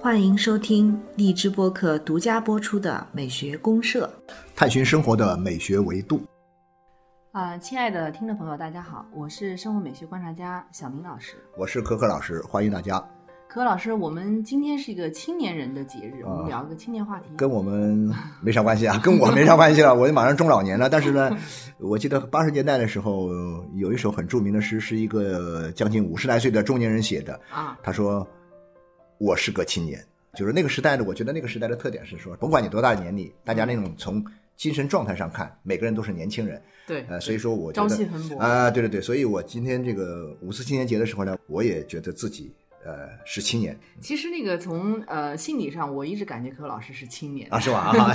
欢迎收听荔枝播客独家播出的《美学公社》，探寻生活的美学维度。啊、亲爱的听众朋友，大家好，我是生活美学观察家小明老师。我是可可老师，欢迎大家。可老师，我们今天是一个青年人的节日，我们聊一个青年话题。跟我们没啥关系啊，跟我没啥关系了，我就马上中老年了。但是呢，我记得八十年代的时候，有一首很著名的诗，是一个将近五十来岁的中年人写的。啊，他说：“我是个青年。”就是那个时代的，我觉得那个时代的特点是说，甭管你多大的年龄，大家那种从精神状态上看，每个人都是年轻人。对，呃，所以说我觉得朝气蓬勃啊、对对对，所以我今天这个五四青年节的时候呢，我也觉得自己呃是青年其实那个从呃心理上，我一直感觉柯老师是青年啊，是吧？啊，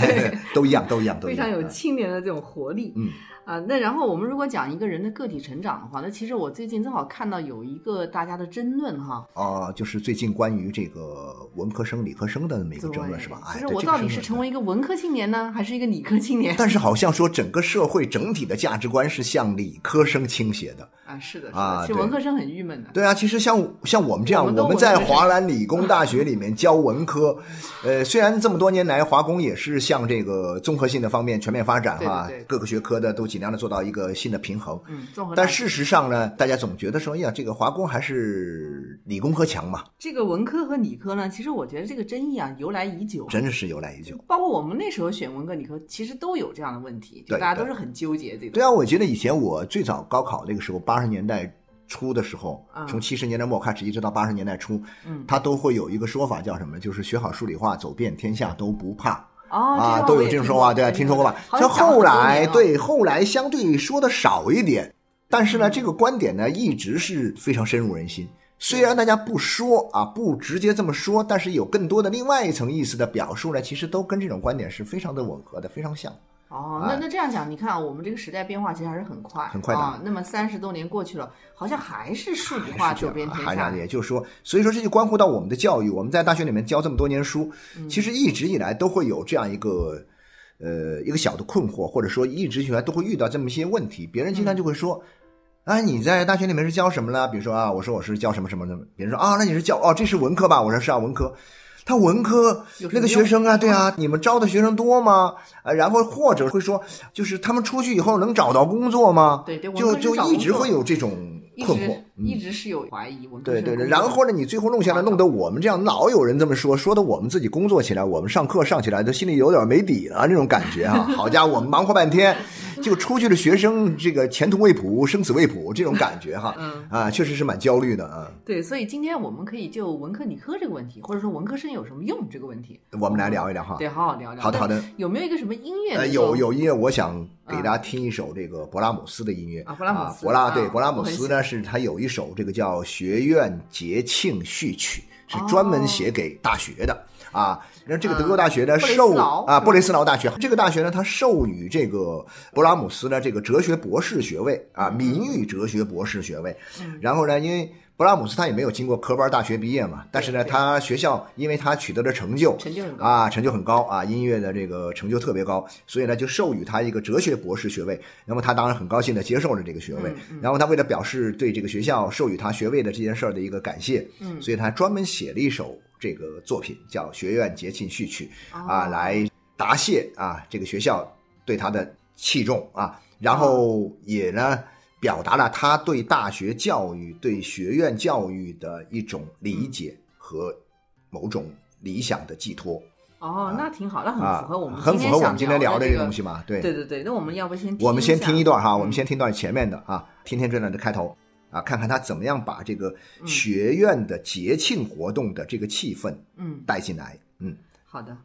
都一样，都一样，都一样，非常有啊青年的这种活力。嗯啊，那然后我们如果讲一个人的个体成长的话，那其实我最近正好看到有一个大家的争论哈，啊，就是最近关于这个文科生、理科生的那么一个争论是吧？哎，对就是我到底是成为一个文科青年呢，还是一个理科青年？但是好像说整个社会整体的价值观是向理科生倾斜的。啊，是的，是的，啊其实文科生很郁闷的。对啊，其实像像我们这样，我们在华南理工大学里面教文科，呃，虽然这么多年来华工也是向这个综合性的方面全面发展哈，各个学科的都尽量的做到一个新的平衡。嗯，综合但事实上呢，大家总觉得说，哎呀，这个华工还是理工科强嘛，这个文科和理科呢，其实我觉得这个争议啊由来已久。真的是由来已久。包括我们那时候选文科理科，其实都有这样的问题，就大家都是很纠结这个。对啊，我觉得以前我最早高考那个时候，八十年代初的时候，嗯从七十年代末开始一直到八十年代初，嗯它都会有一个说法叫什么？就是学好数理化，走遍天下都不怕。哦，啊，都有这种说法，对啊，听说过吧？像后来对后来相对说的少一点，但是呢，嗯这个观点呢一直是非常深入人心。虽然大家不说啊，不直接这么说，但是有更多的另外一层意思的表述呢，其实都跟这种观点是非常的吻合的，非常像。哦，那哎那这样讲，你看啊，我们这个时代变化其实还是很快，很快的啊。那么三十多年过去了，好像还是数理化走遍天下。也就是说，所以说这就关乎到我们的教育。我们在大学里面教这么多年书，嗯其实一直以来都会有这样一个呃一个小的困惑，或者说一直以来都会遇到这么一些问题。别人经常就会说。啊，你在大学里面是教什么呢？比如说啊，我说我是教什么什么的，别人说啊，那你是教哦，这是文科吧？我说是啊，文科。他文科那个学生啊，对啊，你们招的学生多吗？啊，然后或者会说，就是他们出去以后能找到工作吗？对对就就一直会有这种困惑。嗯一直是有怀疑，对对对，然后呢，你最后弄下来，弄得我们这样老有人这么说，说的我们自己工作起来，我们上课上起来都心里有点没底了那种感觉啊。好家伙，我们忙活半天，就出去的学生这个前途未卜，生死未卜这种感觉哈，嗯。啊，确实是蛮焦虑的啊。对，所以今天我们可以就文科理科这个问题，或者说文科生有什么用这个问题，我们来聊一聊哈。对，好好聊聊。好的。好的有没有一个什么音乐呃，有有音乐，我想给大家听一首这个勃拉姆斯的音乐。啊勃拉姆斯勃拉对啊勃拉姆斯呢，是他有一首这个叫《学院节庆序曲》，是专门写给大学的啊。那这个德国大学呢，授啊布雷斯劳大学这个大学呢，它授予这个勃拉姆斯呢这个哲学博士学位啊，名誉哲学博士学位。嗯然后呢，因为勃拉姆斯他也没有经过科班大学毕业嘛，但是呢，他学校因为他取得了成就，成就很高啊，成就很高啊，音乐的这个成就特别高，所以呢就授予他一个哲学博士学位。那么他当然很高兴的接受了这个学位，嗯然后他为了表示对这个学校授予他学位的这件事儿的一个感谢，嗯所以他专门写了一首这个作品叫《学院节庆序曲》啊，哦来答谢啊这个学校对他的器重啊，然后也呢。表达了他对大学教育、对学院教育的一种理解和某种理想的寄托。哦，那挺好，那很啊，符合我们很符合我们今天聊的的这个东西嘛？对，对对对，那我们要不先我们先听一段哈，嗯我们先听段前面的啊，听听这段的开头啊，看看他怎么样把这个嗯学院的节庆活动的这个气氛嗯，带进来。嗯，好的。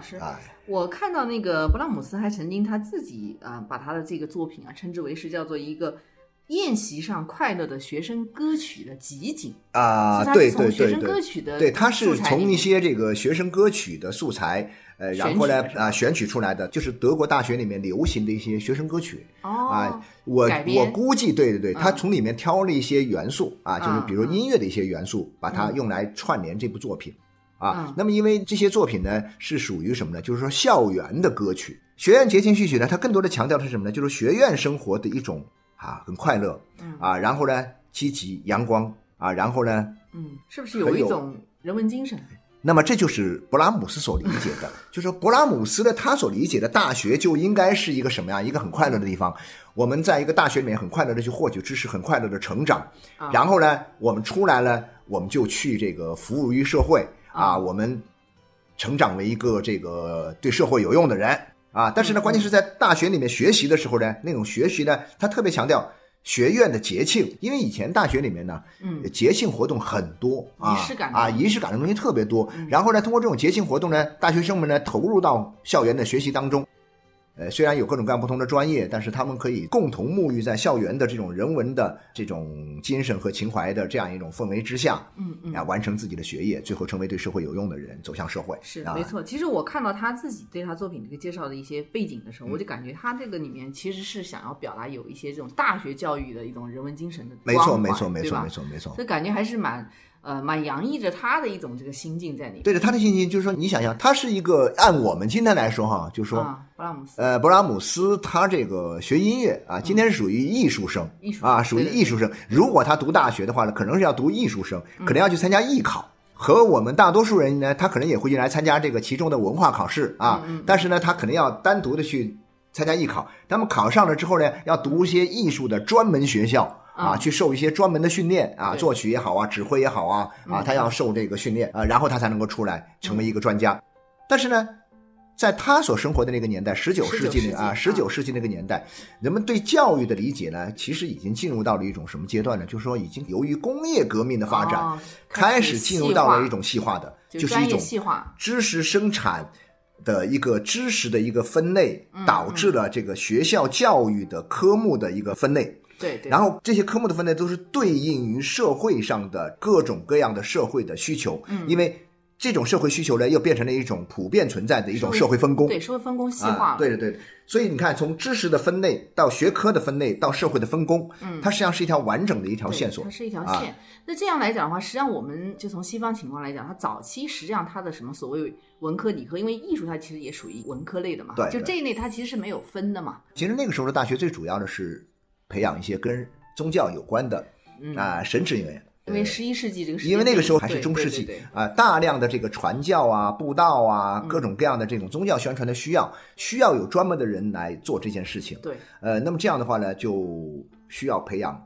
师，哎，我看到那个勃拉姆斯还曾经他自己啊、把他的这个作品啊称之为是叫做一个宴席上快乐的学生歌曲的集锦。啊，是他对是从学生对。对对歌曲的对，他是从一些这个学生歌曲的素材，呃，然后呢啊选取出来的，就是德国大学里面流行的一些学生歌曲。哦啊，我我估计，对对对，他嗯。从里面挑了一些元素啊，就是比如音乐的一些元素，把它嗯。用来串联这部作品啊嗯。那么，因为这些作品呢是属于什么呢？就是说校园的歌曲，学院节庆序曲呢，它更多的强调的是什么呢？就是学院生活的一种啊，很快乐嗯啊，然后呢，积极阳光啊，然后呢，嗯，是不是有一种人文精神？那么这就是勃拉姆斯所理解的，就是说勃拉姆斯的，他所理解的大学就应该是一个什么样？一个很快乐的地方。我们在一个大学里面很快乐的去获取知识，很快乐的成长。啊然后呢，我们出来了，我们就去这个服务于社会啊，啊我们成长为一个这个对社会有用的人啊。但是呢，嗯关键是在大学里面学习的时候呢，那种学习呢，他特别强调。学院的节庆，因为以前大学里面呢，嗯节庆活动很多啊，仪式感啊，的仪式感的东西特别多。嗯然后呢，通过这种节庆活动呢，大学生们呢投入到校园的学习当中。呃，虽然有各种各样不同的专业，但是他们可以共同沐浴在校园的这种人文的这种精神和情怀的这样一种氛围之下，嗯嗯啊，完成自己的学业，最后成为对社会有用的人，走向社会。啊是没错，其实我看到他自己对他作品这个介绍的一些背景的时候，嗯我就感觉他这个里面其实是想要表达有一些这种大学教育的一种人文精神的没错，没错，没错，没错，没错所。以感觉还是蛮呃蛮洋溢着他的一种这个心境在里面。对着他的心境，就是说，你想想，他是一个按我们今天来说哈，就是说，啊，勃拉姆斯，呃，勃拉姆斯他这个学音乐啊，今天是属于艺术生，艺术啊，属于艺术生。如果他读大学的话呢，可能是要读艺术生，嗯可能要去参加艺考。和我们大多数人呢，他可能也会来参加这个其中的文化考试啊，嗯嗯但是呢，他可能要单独的去参加艺考。那么考上了之后呢，要读一些艺术的专门学校啊，嗯去受一些专门的训练啊，作曲也好啊，指挥也好啊，啊，嗯他要受这个训练啊，然后他才能够出来成为一个专家。但是呢，在他所生活的那个年代，十九世纪19世纪那啊，十九世纪那个年代，人们对教育的理解呢，其实已经进入到了一种什么阶段呢？就是说，已经由于工业革命的发展，哦开始始进入到了一种细化的，就是一种知识生产的一个知识的一个分类，嗯导致了这个学校教育的科目的一个分类。对对。然后这些科目的分类都是对应于社会上的各种各样的社会的需求，嗯因为这种社会需求呢，又变成了一种普遍存在的一种社会分工。对社会分工细啊化了，对对对，所以你看，从知识的分类到学科的分类到社会的分工，嗯它实际上是一条完整的一条线索它。是一条啊线。那这样来讲的话，实际上我们就从西方情况来讲，它早期实际上它的什么所谓文科、理科，因为艺术它其实也属于文科类的嘛，对对就这一类它其实是没有分的嘛。其实那个时候的大学最主要的是培养一些跟宗教有关的嗯，啊神职人员。因为十一世纪这个因为那个时候还是中世纪啊，大量的这个传教啊、布道啊，嗯各种各样的这种宗教宣传的需要，需要有专门的人来做这件事情。对，呃，那么这样的话呢，就需要培养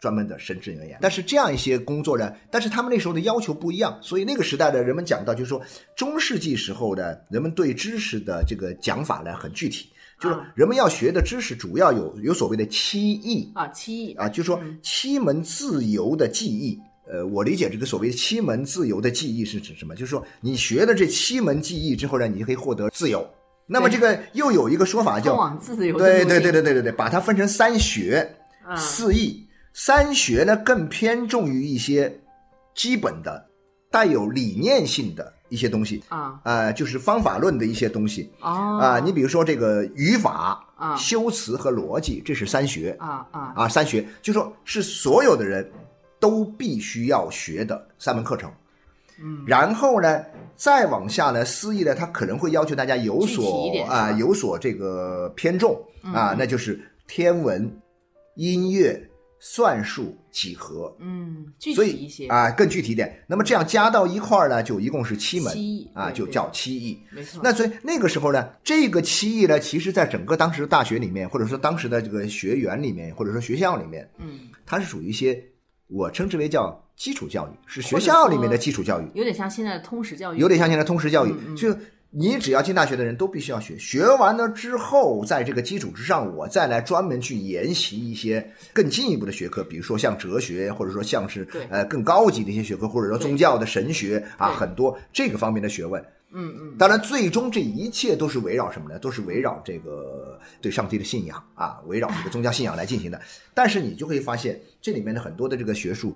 专门的神职人员。但是这样一些工作呢，但是他们那时候的要求不一样，所以那个时代的人们讲到，就是说中世纪时候的人们对知识的这个讲法呢很具体，就是啊人们要学的知识主要有有所谓的七艺啊，七艺啊，就是说嗯七门自由的技艺。呃，我理解这个所谓七门自由的技艺是指什么？就是说你学了这七门技艺之后呢，你就可以获得自由。那么这个又有一个说法叫通往自由对对对对对对对，把它分成三学、啊四艺。三学呢更偏重于一些基本的、带有理念性的一些东西，啊。呃，就是方法论的一些东西哦。啊、你比如说这个语法、啊。修辞和逻辑，这是三学啊啊。啊，三学就说是所有的人都必须要学的三门课程。嗯。然后呢，再往下呢，思义呢，它可能会要求大家有所啊、吧有所这个偏重啊、嗯那就是天文、音乐、算术、几何。嗯，具体一些啊、更具体一点。那么这样加到一块儿呢，就一共是七门啊，就叫七艺。没错。那所以那个时候呢，这个七艺呢，其实在整个当时的大学里面，或者说当时的这个学员里面，或者说学校里面，嗯，它是属于一些我称之为叫基础教育，是学校里面的基础教育。有点像现在的通识教育，有点像现在通识教育，嗯嗯就你只要进大学的人都必须要学，学完了之后，在这个基础之上，我再来专门去研习一些更进一步的学科，比如说像哲学，或者说像是呃更高级的一些学科，或者说宗教的神学啊，很多这个方面的学问。嗯嗯，当然，最终这一切都是围绕什么呢？都是围绕这个对上帝的信仰啊，围绕这个宗教信仰来进行的。但是你就会发现，这里面的很多的这个学术，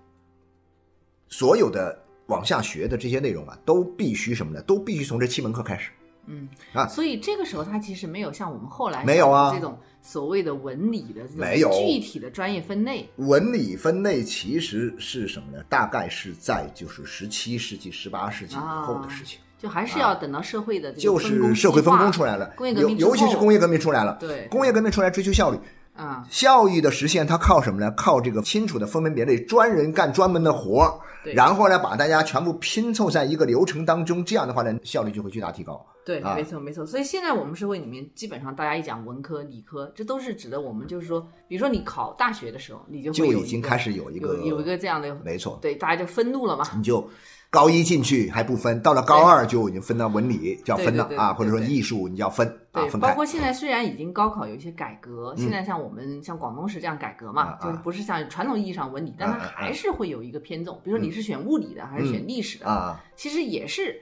所有的往下学的这些内容啊，都必须什么呢？都必须从这七门课开始。嗯啊所以这个时候他其实没有像我们后来没有啊这种所谓的文理的这没有种具体的专业分类。文理分类其实是什么呢？大概是在就是十七世纪、十八世纪以后的事情。就还是要等到社会的这个就是社会分工出来了，工业革命尤尤其是工业革命出来了，对工业革命出来追求效率，啊，效益的实现，它靠什么呢？靠这个清楚的分门别类，专人干专门的活儿，对然后呢，把大家全部拼凑在一个流程当中，这样的话呢，效率就会巨大提高。对，啊没错没错。所以现在我们社会里面，基本上大家一讲文科、理科，这都是指的我们就是说，比如说你考大学的时候，你就就已经开始有一个有有一个这样的，没错，对，大家就分路了嘛。你就高一进去还不分，到了高二就已经分到文理，就要分了啊，或者说艺术你就要分啊。包括现在虽然已经高考有一些改革，现在像我们像广东是这样改革嘛，就是不是像传统意义上文理，但它还是会有一个偏重。比如说你是选物理的还是选历史的，啊，其实也是，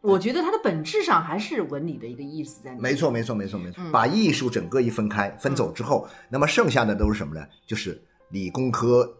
我觉得它的本质上还是文理的一个意思在里面。没错，没错，没错，没错。嗯把艺术整个一分开，分走之后，那么剩下的都是什么呢？就是理工科，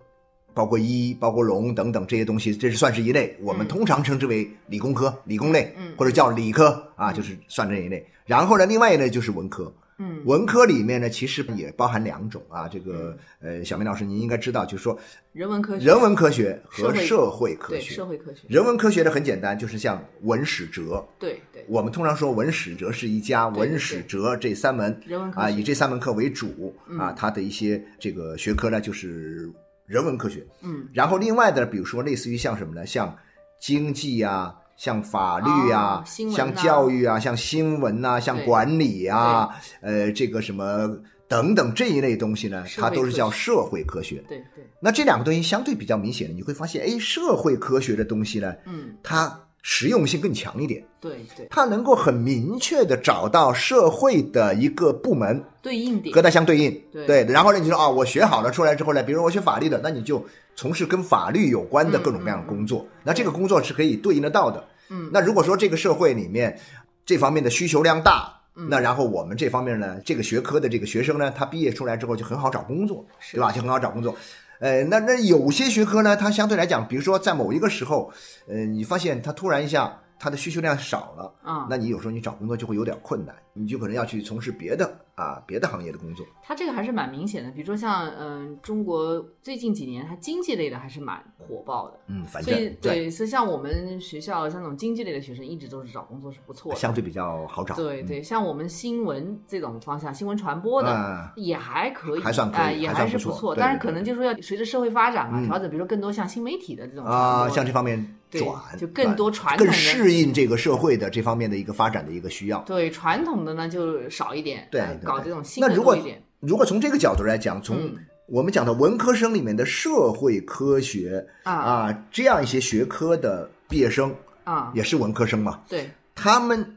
包括医、包括农等等这些东西，这是算是一类。我们嗯。通常称之为理工科、理工类，嗯或者叫理科啊，就是算这一类。然后呢，另外一类就是文科。嗯，文科里面呢，其实也包含两种啊。这个呃，小明老师您应该知道，就是说人文科学、人文科学和社会。科对学。社会科学，人文科学的很简单，就是像文史哲，对对。我们通常说文史哲是一家，文史哲这三门啊，人文科学。以这三门课为主啊嗯，它的一些这个学科呢就是人文科学。嗯然后另外的，比如说类似于像什么呢？像经济啊，像法律啊像教育啊，像新闻呐，像管理啊，呃，这个什么等等这一类东西呢，它都是叫社会科学。对对，那这两个东西相对比较明显的，你会发现，哎，社会科学的东西呢，嗯它实用性更强一点。对对，它能够很明确的找到社会的一个部门对应点。和它相对应，对。然后呢，你就说啊，我学好了出来之后呢，比如我学法律的，那你就从事跟法律有关的各种各样的工作，那这个工作是可以对应得到的。嗯。那如果说这个社会里面这方面的需求量大，嗯。那然后我们这方面呢，这个学科的这个学生呢，他毕业出来之后就很好找工作，对吧？就很好找工作。呃，那那有些学科呢，它相对来讲，比如说在某一个时候，呃，你发现它突然一下它的需求量少了，啊，那你有时候你找工作就会有点困难，你就可能要去从事别的啊别的行业的工作。它这个还是蛮明显的。比如说像嗯、中国最近几年它经济类的还是蛮火爆的。嗯，反所以正对，所以像我们学校像那种经济类的学生，一直都是找工作是不错的。相对比较好找。嗯对对，像我们新闻这种方向，新闻传播的、啊也还可以，还算可以哎也还是不错对但是可能就是说要随着社会发展嘛，嗯调整，比如说更多像新媒体的这种啊，播像这方面对转，就更多传统更适应这个社会的这方面的一个发展的一个需要。对传统的呢就少一点，对搞这种新那如果的多一点。如果从这个角度来讲，从嗯我们讲的文科生里面的社会科学啊啊这样一些学科的毕业生，啊，也是文科生嘛，对，他们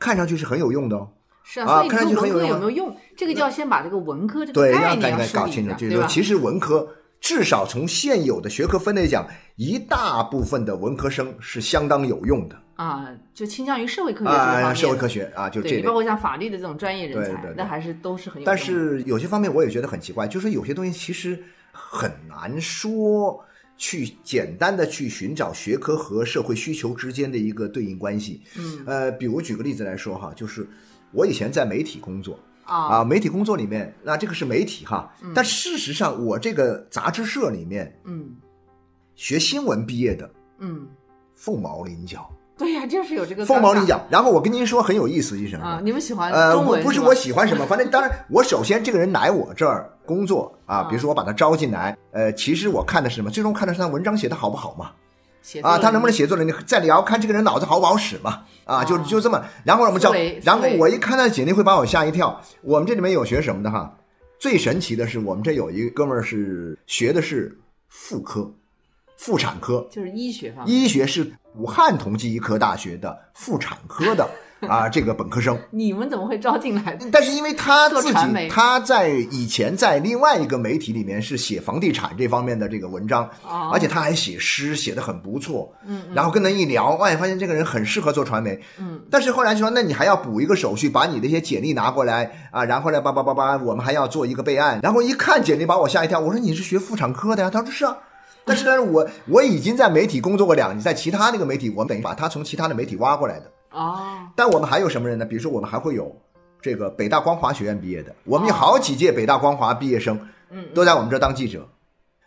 看上去是很有用的哦。是啊，所以啊看上你说文科去很有用啊有没有用？这个就要先把这个文科这个对，概让大家念要梳搞清楚，就是说，其实文科至少从现有的学科分类讲，一大部分的文科生是相当有用的啊，就倾向于社会科学这个啊，社会科学啊，就这类对包。括像法律的这种专业人才，对对对那还是都是很有用的。但是有些方面我也觉得很奇怪，就是有些东西其实很难说去简单的去寻找学科和社会需求之间的一个对应关系。嗯呃，比如举个例子来说哈，就是我以前在媒体工作啊。啊，媒体工作里面，那这个是媒体哈，但事实上我这个杂志社里面嗯。学新闻毕业的嗯，凤毛麟角，对呀、就是有这个凤毛麟角。然后我跟您说很有意思一什么？啊。你们喜欢呃，中文我不是我喜欢什么，反正当然，我首先这个人来我这儿工作啊，啊。比如说我把他招进来，呃，其实我看的是什么？最终看的是他文章写的好不好嘛，啊，他能不能能写作能力？再聊看这个人脑子好不好使嘛，啊，就哦就这么，然后我们招思维，然后我一看他的简历会把我吓一跳。我们这里面有学什么的哈？最神奇的是，我们这有一个哥们儿是学的是妇科，妇产科，就是医学方面医学是武汉同济医科大学的妇产科的啊这个本科生。你们怎么会招进来？但是因为他自己他在以前在另外一个媒体里面是写房地产这方面的这个文章，哦而且他还写诗，写的很不错。嗯然后跟他一聊，哎，发现这个人很适合做传媒。嗯，但是后来就说，那你还要补一个手续，把你的一些简历拿过来啊，然后呢，叭叭叭叭，我们还要做一个备案。然后一看简历，把我吓一跳，我说你是学妇产科的呀？他说是啊。但是呢，我我已经在媒体工作过两年，在其他那个媒体，我们等于把他从其他的媒体挖过来的。哦，但我们还有什么人呢？比如说，我们还会有这个北大光华学院毕业的，我们有好几届北大光华毕业生，嗯都在我们这儿当记者。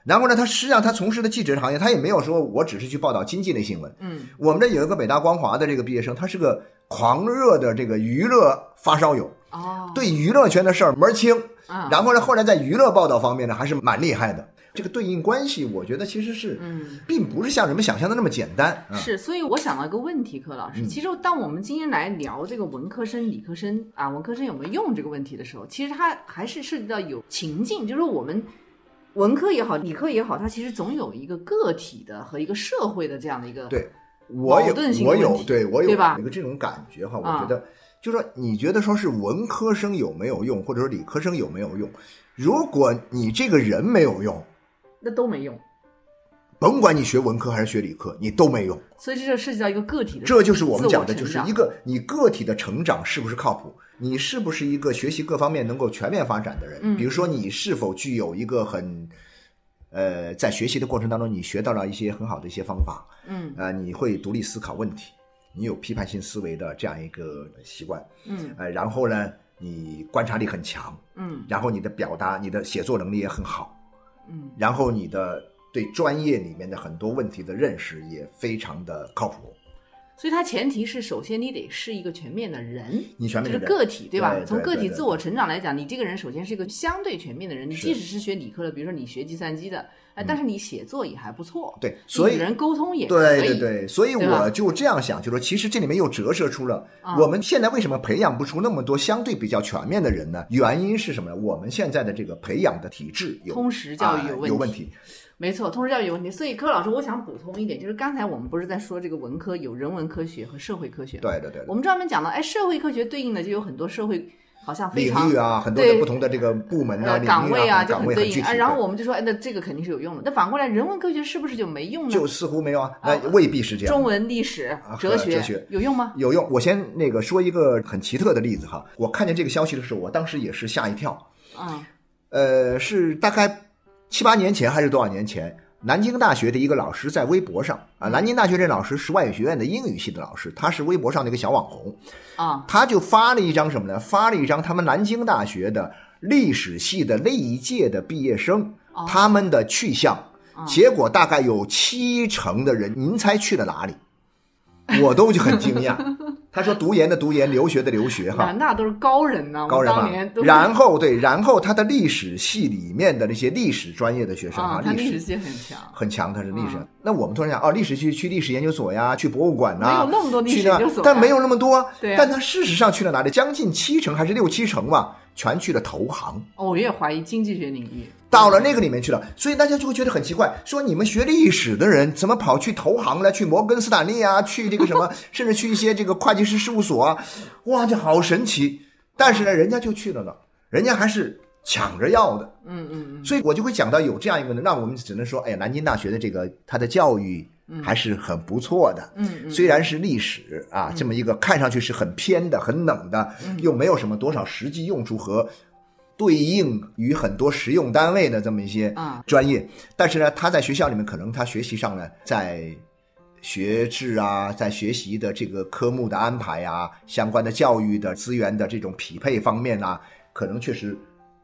然后呢，他实际上他从事的记者行业，他也没有说我只是去报道经济类新闻。嗯我们这有一个北大光华的这个毕业生，他是个狂热的这个娱乐发烧友，哦，对娱乐圈的事儿门儿清。啊，然后呢，后来在娱乐报道方面呢，还是蛮厉害的。这个对应关系，我觉得其实是，嗯。并不是像人们想象的那么简单啊。是，所以我想到一个问题，柯老师，嗯其实当我们今天来聊这个文科生、理科生啊，文科生有没有用这个问题的时候，其实它还是涉及到有情境，就是我们文科也好，理科也好，它其实总有一个个体的和一个社会的这样的一个对我有我有对我有对吧一个这种感觉哈，我啊觉得就是说，你觉得说是文科生有没有用，或者说理科生有没有用？如果你这个人没有用，那都没用，甭管你学文科还是学理科，你都没用。所以这就涉及到一个个体的，这就是我们讲的，就是一个你个体的成长是不是靠谱，你是不是一个学习各方面能够全面发展的人？嗯比如说你是否具有一个很，呃，在学习的过程当中你学到了一些很好的一些方法，嗯啊、你会独立思考问题，你有批判性思维的这样一个习惯，嗯呃，然后呢，你观察力很强，嗯然后你的表达、你的写作能力也很好，嗯然后你的对专业里面的很多问题的认识也非常的靠谱。所以它前提是，首先你得是一个全面的人，你全面的人个体，对吧？对对从个体自我成长来讲，你这个人首先是一个相对全面的人。你即使是学理科的，比如说你学计算机的，哎，但是你写作也还不错，对所以与人沟通也可以，对对对，所以我就这样想，就说其实这里面又折射出了啊我们现在为什么培养不出那么多相对比较全面的人呢？原因是什么呢？我们现在的这个培养的体制有通识教育啊有问题有问题。没错，通识教育有问题。所以柯老师，我想补充一点，就是刚才我们不是在说这个文科有人文科学和社会科学？对对对对，我们专门讲到，哎，社会科学对应的就有很多社会好像非领域啊，很多的不同的这个部门啊、呃岗位啊、就岗位。很对应啊。然后我们就说，哎，那这个肯定是有用的。那反过来，人文科学是不是就没用呢？就似乎没有啊，那未必是这样。中文、历史啊、哲学哲学有用吗？有用。我先那个说一个很奇特的例子哈，我看见这个消息的时候，我当时也是吓一跳。嗯呃，是大概七八年前还是多少年前？南京大学的一个老师在微博上啊，南京大学这老师是外语学院的英语系的老师，他是微博上的一个小网红，啊他就发了一张什么呢？发了一张他们南京大学的历史系的那一届的毕业生哦他们的去向，哦结果大概有七成的人，您猜去了哪里？我都就很惊讶。他说读研的读研，留学的留学，哈，南大都是高人呢，我高人嘛。然后对，然后他的历史系里面的那些历史专业的学生啊，他历史系很强，很强，他是历史嗯。那我们突然想，哦，历史系去历史研究所呀，去博物馆呐，没有那么多历史去那研究所呀但没有那么多。但他事实上去了哪里？将近七成还是六七成吧，全去了投行。哦我也怀疑经济学领域。到了那个里面去了，所以大家就会觉得很奇怪，说你们学历史的人怎么跑去投行了？去摩根斯坦利啊，去这个什么，甚至去一些这个会计师事务所啊，哇，这好神奇！但是呢，人家就去了呢，人家还是抢着要的，嗯嗯嗯，所以我就会讲到有这样一个呢，那我们只能说，哎呀，南京大学的这个它的教育还是很不错的，嗯嗯。虽然是历史啊，这么一个看上去是很偏的、很冷的，嗯。又没有什么多少实际用处和对应于很多实用单位的这么一些啊。专业，但是呢，他在学校里面可能他学习上呢，在学制啊，在学习的这个科目的安排啊，相关的教育的资源的这种匹配方面啊，可能确实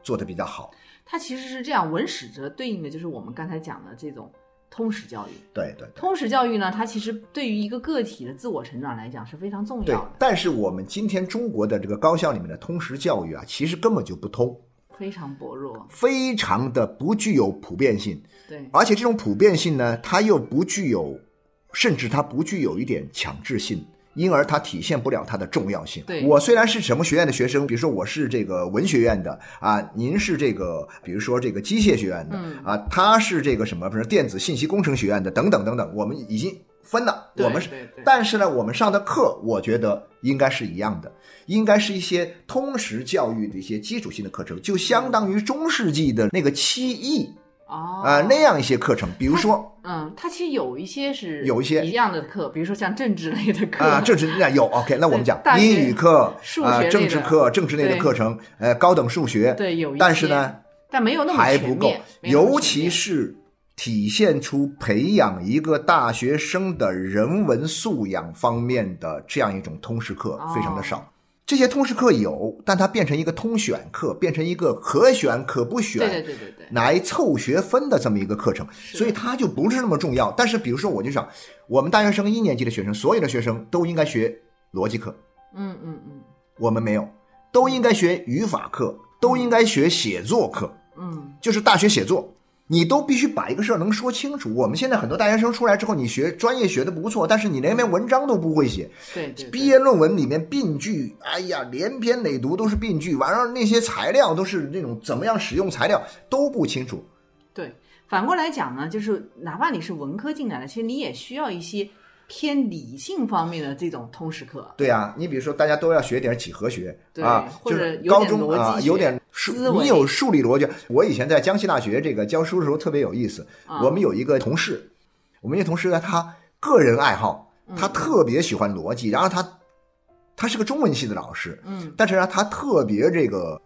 做得比较好。它其实是这样，文史哲对应的就是我们刚才讲的这种通识教育。对对对。通识教育呢，它其实对于一个个体的自我成长来讲是非常重要的，，但是我们今天中国的这个高校里面的通识教育啊，其实根本就不通，非常薄弱。非常的不具有普遍性，对，而且这种普遍性呢，它又不具有，甚至它不具有一点强制性。因而它体现不了它的重要性。对我虽然是什么学院的学生，比如说我是这个文学院的啊，您是这个，比如说这个机械学院的、嗯啊，他是这个什么，比如说电子信息工程学院的等等等等，我们已经分了，我们是但是呢，我们上的课，我觉得应该是一样的，应该是一些通识教育的一些基础性的课程，就相当于中世纪的那个七艺哦。啊、那样一些课程，比如说嗯，它其实有一些是有一些一样的课，比如说像政治类的课。啊，政治那有 OK，那我们讲英语课啊、数学政治课、政治类的课程，呃，高等数学，对有一些，但是呢但没有那么还不够尤其是体现出培养一个大学生的人文素养方面的这样一种通识课非常的少。哦这些通识课有，但它变成一个通选课，变成一个可选可不选，对对对对对，来凑学分的这么一个课程，所以它就不是那么重要。但是比如说，我就想，我们大学生一年级的学生，所有的学生都应该学逻辑课，嗯嗯嗯。我们没有，都应该学语法课，都应该学写作课。嗯，就是大学写作，你都必须把一个事儿能说清楚。我们现在很多大学生出来之后，你学专业学的不错，但是你连篇文章都不会写，对毕业论文里面病句，哎呀，连篇累牍都是病句，完了那些材料都是那种怎么样使用材料都不清楚。对，反过来讲呢，就是哪怕你是文科进来的，其实你也需要一些偏理性方面的这种通识课。对啊，你比如说大家都要学点几何学对啊，或者高中啊有点数思，维你有数理逻辑。我以前在江西大学这个教书的时候特别有意思，啊我们有一个同事，我们一个同事呢，他个人爱好，嗯他特别喜欢逻辑，然后他他是个中文系的老师，嗯但是呢，他特别这个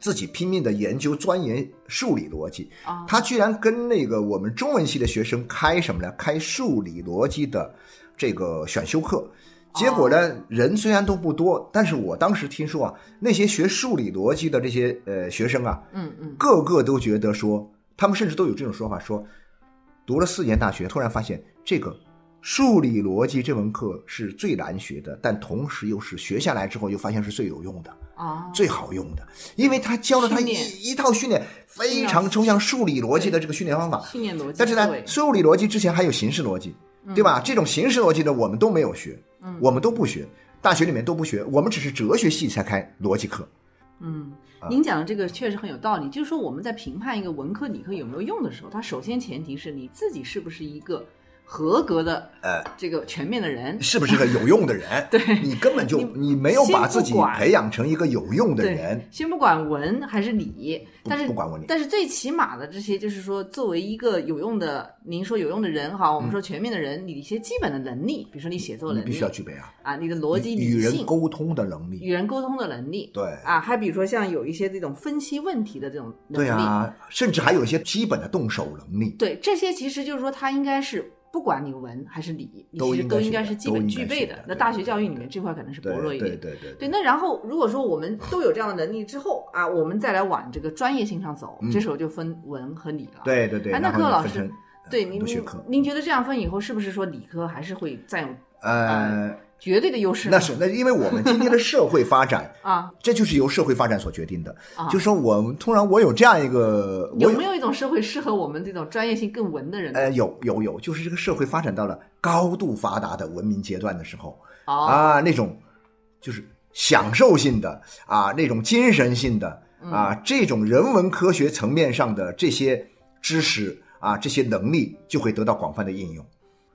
自己拼命的研究钻研数理逻辑，啊，他居然跟那个我们中文系的学生开什么呢？开数理逻辑的这个选修课。结果呢，人虽然都不多，但是我当时听说啊，那些学数理逻辑的这些呃学生啊，嗯嗯。个个都觉得说，他们甚至都有这种说法，说读了四年大学，突然发现这个数理逻辑这门课是最难学的，但同时又是学下来之后又发现是最有用的。啊，最好用的，因为他教了他一一套训练，非常抽象数理逻辑的这个训练方法。训练逻辑但是呢，数理逻辑之前还有形式逻辑，对吧？这种形式逻辑呢，我们都没有学，嗯我们都不学，大学里面都不学，我们只是哲学系才开逻辑课。嗯，啊您讲的这个确实很有道理。就是说，我们在评判一个文科、理科有没有用的时候，它首先前提是你自己是不是一个合格的呃，这个全面的人。是不是个有用的人？对。你根本就你你没有把自己培养成一个有用的人，，先不管文还是理，但是不管文理。但是最起码的这些，就是说，作为一个有用的，您说有用的人哈，我们说全面的人，你一些基本的能力，比如说你写作能力必须要具备啊，啊，你的逻辑与人理性、沟通的能力。与人沟通的能力，对。啊，还比如说像有一些这种分析问题的这种能力，对啊，甚至还有一些基本的动手能力。对，这些其实就是说，它应该是不管你文还是理，你其实都应应该是基本具备的的。那大学教育里面这块可能是薄弱一点。对对对对，那然后如果说我们都有这样的能力之后啊，我们再来往这个专业性上走，这时候就分文和理了。对对对。哎，那然后柯老师对您您您觉得这样分以后，是不是说理科还是会占有呃，绝对的优势？那是那，因为我们今天的社会发展，啊，这就是由社会发展所决定的。啊就说我们突然我有这样一个，我有没有一种社会适合我们这种专业性更文的人呢？呃有有有，就是这个社会发展到了高度发达的文明阶段的时候哦，啊，那种就是享受性的啊，那种精神性的嗯啊，这种人文科学层面上的这些知识啊，这些能力就会得到广泛的应用。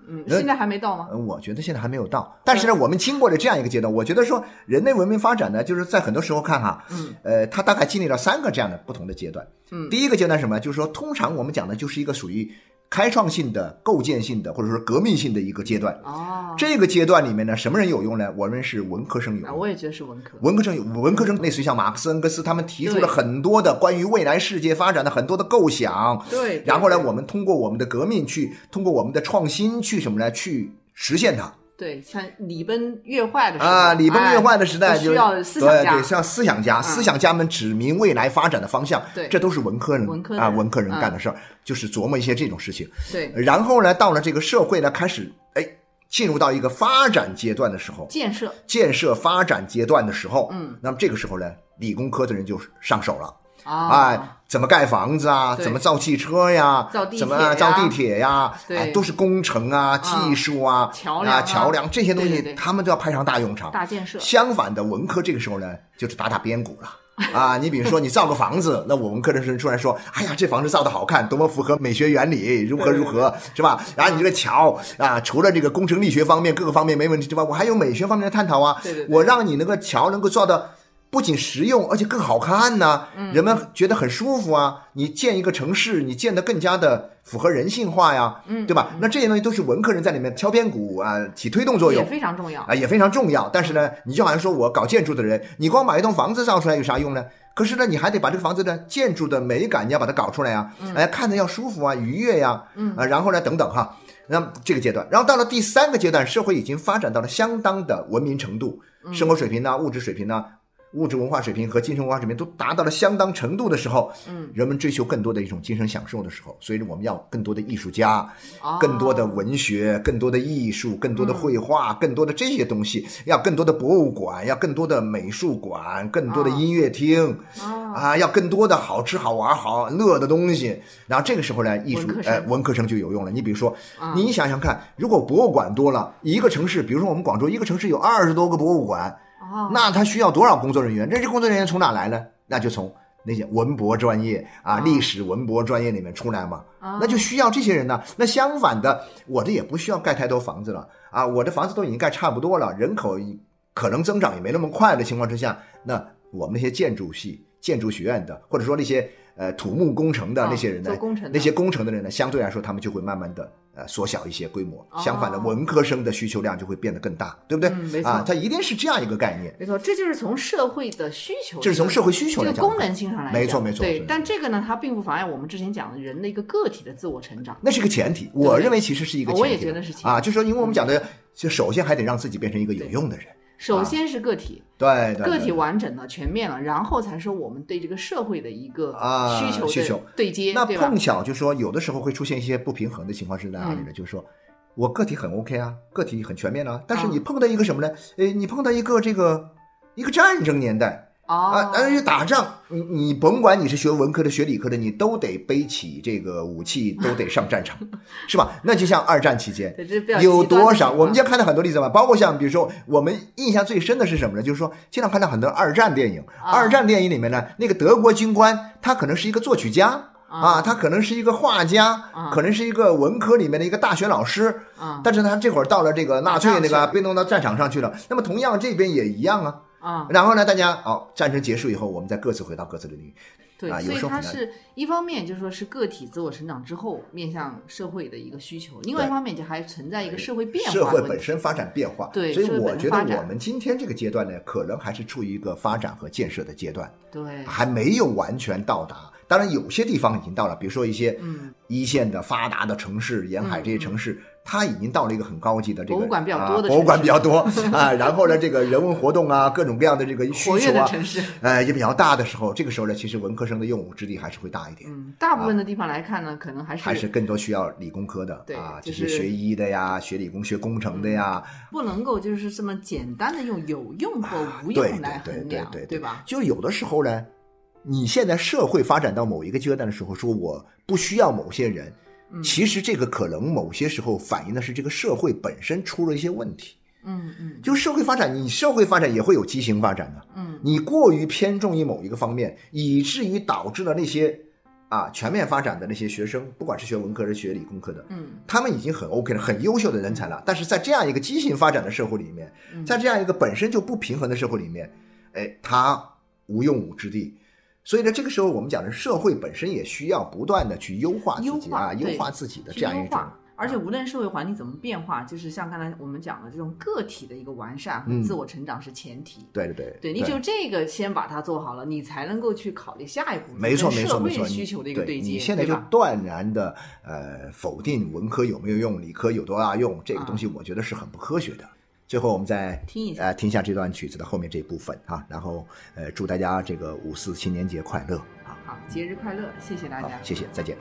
嗯，现在还没到吗？嗯，我觉得现在还没有到，但是呢，我们经过了这样一个阶段，我觉得说人类文明发展呢，就是在很多时候看哈，嗯，呃，它大概经历了三个这样的不同的阶段。嗯第一个阶段是什么？就是说，通常我们讲的就是一个属于开创性的、构建性的，或者说革命性的一个阶段。哦，这个阶段里面呢，什么人有用呢？我认为是文科生有啊，用。我也觉得是文科。文科生有文科生，类似于像马克思、恩格斯他们提出了很多的关于未来世界发展的很多的构想，对，然后呢，我们通过我们的革命去，通过我们的创新去什么呢？去实现它。对，像礼崩乐坏的时代啊，礼崩乐坏的时代就哎需要思想家对思想家，思想家们指明未来发展的方向，对这都是文科人啊，文科的人文科人嗯干的事儿，就是琢磨一些这种事情。对然后呢，到了这个社会呢，开始哎，进入到一个发展阶段的时候，建设，建设发展阶段的时候，嗯，那么这个时候呢，理工科的人就上手了。啊，哎，怎么盖房子啊？怎么造汽车呀？造地怎么造地铁呀？对哎，都是工程啊、技术啊、啊、桥梁啊桥梁这些东西，他们都要派上大用场。大建设，相反的，文科这个时候呢，就是打打边鼓了啊，你比如说你造个房子，那我们科生生出来说，哎呀，这房子造的好看，多么符合美学原理，如何如何，是吧？然后你这个桥啊，除了这个工程力学方面各个方面没问题之外，我还有美学方面的探讨啊。对对对我让你那个桥能够造的不仅实用，而且更好看呐、嗯人们觉得很舒服啊。你建一个城市，你建得更加的符合人性化呀，嗯，对吧？那这些东西都是文科人在里面敲边鼓啊，起推动作用也用。非常重要。啊，也非常重要。但是呢，你就好像说我搞建筑的人，你光把一栋房子造出来有啥用呢？可是呢，你还得把这个房子的建筑的美感，你要把它搞出来呀，哎，看着要舒服啊，愉悦呀，嗯啊，然后呢，等等哈。那这个阶段，然后到了第三个阶段，社会已经发展到了相当的文明程度，生活水平呐、物质水平呐、物质文化水平和精神文化水平都达到了相当程度的时候，嗯，人们追求更多的一种精神享受的时候，所以我们要更多的艺术家，哦。更多的文学，更多的艺术，更多的绘画，更多的这些东西，要更多的博物馆，要更多的美术馆，更多的音乐厅，啊，要更多的好吃好玩好乐的东西。然后这个时候呢，艺术文科生。呃文科生就有用了。你比如说，啊你想想看，如果博物馆多了，一个城市，比如说我们广州一个城市有二十多个博物馆，哦，那他需要多少工作人员？这些工作人员从哪来呢？那就从那些文博专业啊、历史文博专业里面出来嘛。那就需要这些人呢。那相反的，我的也不需要盖太多房子了啊，我的房子都已经盖差不多了，人口可能增长也没那么快的情况之下，那我们那些建筑系、建筑学院的，或者说那些呃土木工程的啊那些人呢，做工程那些工程的人呢，相对来说他们就会慢慢的呃缩小一些规模。哦相反的，文科生的需求量就会变得更大，对不对？嗯没错啊，它一定是这样一个概念。没错，这就是从社会的需求，这是从社会需求来讲这个功能性上来讲，没错没错，对但这个呢，它并不妨碍我们之前讲的人的一个个体的自我成长。那是一个前提，我认为其实是一个前提。我也觉得是前提啊，就是说，因为我们讲的，就首先还得让自己变成一个有用的人。首先是个体，对对，个体完整了、全面了，然后才是我们对这个社会的一个啊需求需求对接，那碰？巧就说有的时候会出现一些不平衡的情况是在哪里呢？嗯就是说我个体很 OK 啊，个体很全面啊，但是啊你碰到一个什么呢？呃，你碰到一个这个一个战争年代。啊，哦，而且打仗，你你甭管你是学文科的、学理科的，你都得背起这个武器，都得上战场，是吧？那就像二战期间有多少？我们今天看到很多例子嘛，包括像比如说，我们印象最深的是什么呢？就是说，经常看到很多二战电影，啊二战电影里面呢，那个德国军官他可能是一个作曲家。啊，他可能是一个画家，啊可能是一个文科里面的一个大学老师，啊但是他这会儿到了这个纳粹那个被弄到战场上去了。那么同样这边也一样啊，啊，然后呢，大家哦，战争结束以后，我们再各自回到各自的领域。对，啊有所以它是一方面就是说是个体自我成长之后面向社会的一个需求，另外一方面就还存在一个社会变化社会。本身发展变化，对所以我觉得我们今天这个阶段呢，可能还是处于一个发展和建设的阶段，对，还没有完全到达。当然，有些地方已经到了，比如说一些嗯一线的发达的城市、沿海这些城市，它已经到了一个很高级的这个博物馆比较多的啊博物馆比较多啊。然后呢，这个人文活动啊，各种各样的这个需求啊，城市。呃，也比较大的时候，这个时候呢，其实文科生的用武之地还是会大一点。嗯，大部分的地方来看呢，可能还是还是更多需要理工科的对啊，就是学医的呀、学理工、学工程的呀，不能够就是这么简单的用有用或无用来对对衡量，对对对吧？就有的时候呢，你现在社会发展到某一个阶段的时候，说我不需要某些人，嗯其实这个可能某些时候反映的是这个社会本身出了一些问题。嗯嗯就社会发展，你社会发展也会有畸形发展的。嗯，你过于偏重于某一个方面，以至于导致了那些啊全面发展的那些学生，不管是学文科还是学理工科的，嗯，他们已经很 OK 了，很优秀的人才了。但是在这样一个畸形发展的社会里面，嗯在这样一个本身就不平衡的社会里面，哎，他无用武之地。所以呢，这个时候我们讲的社会本身也需要不断的去优化自己啊，化优化自己的这样一种。而且无论社会环境怎么变化，就是像刚才我们讲的这种个体的一个完善和嗯自我成长是前提。对对对，对，你只有这个先把它做好了，你才能够去考虑下一步没错社会没错没错，需求的一个对接，你现在就？断然的呃否定文科有没有用，理科有多大用，这个东西我觉得是很不科学的。最后我们再听一下呃听一下这段曲子的后面这一部分啊，然后呃祝大家这个五四青年节快乐啊！好，节日快乐，谢谢大家，。谢谢，再见。